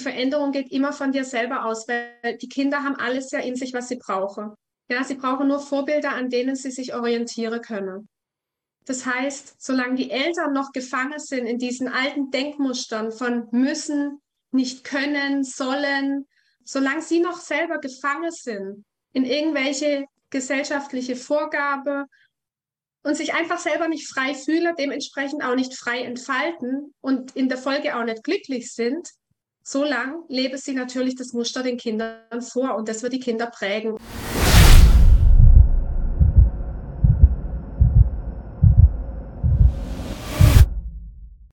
Veränderung geht immer von dir selber aus, weil die Kinder haben alles ja in sich, was sie brauchen. Ja, sie brauchen nur Vorbilder, an denen sie sich orientieren können. Das heißt, solange die Eltern noch gefangen sind in diesen alten Denkmustern von müssen, nicht können, sollen, solange sie noch selber gefangen sind in irgendwelche gesellschaftliche Vorgabe und sich einfach selber nicht frei fühlen, dementsprechend auch nicht frei entfalten und in der Folge auch nicht glücklich sind, so lang lebe sie natürlich das Muster den Kindern vor und das wird die Kinder prägen.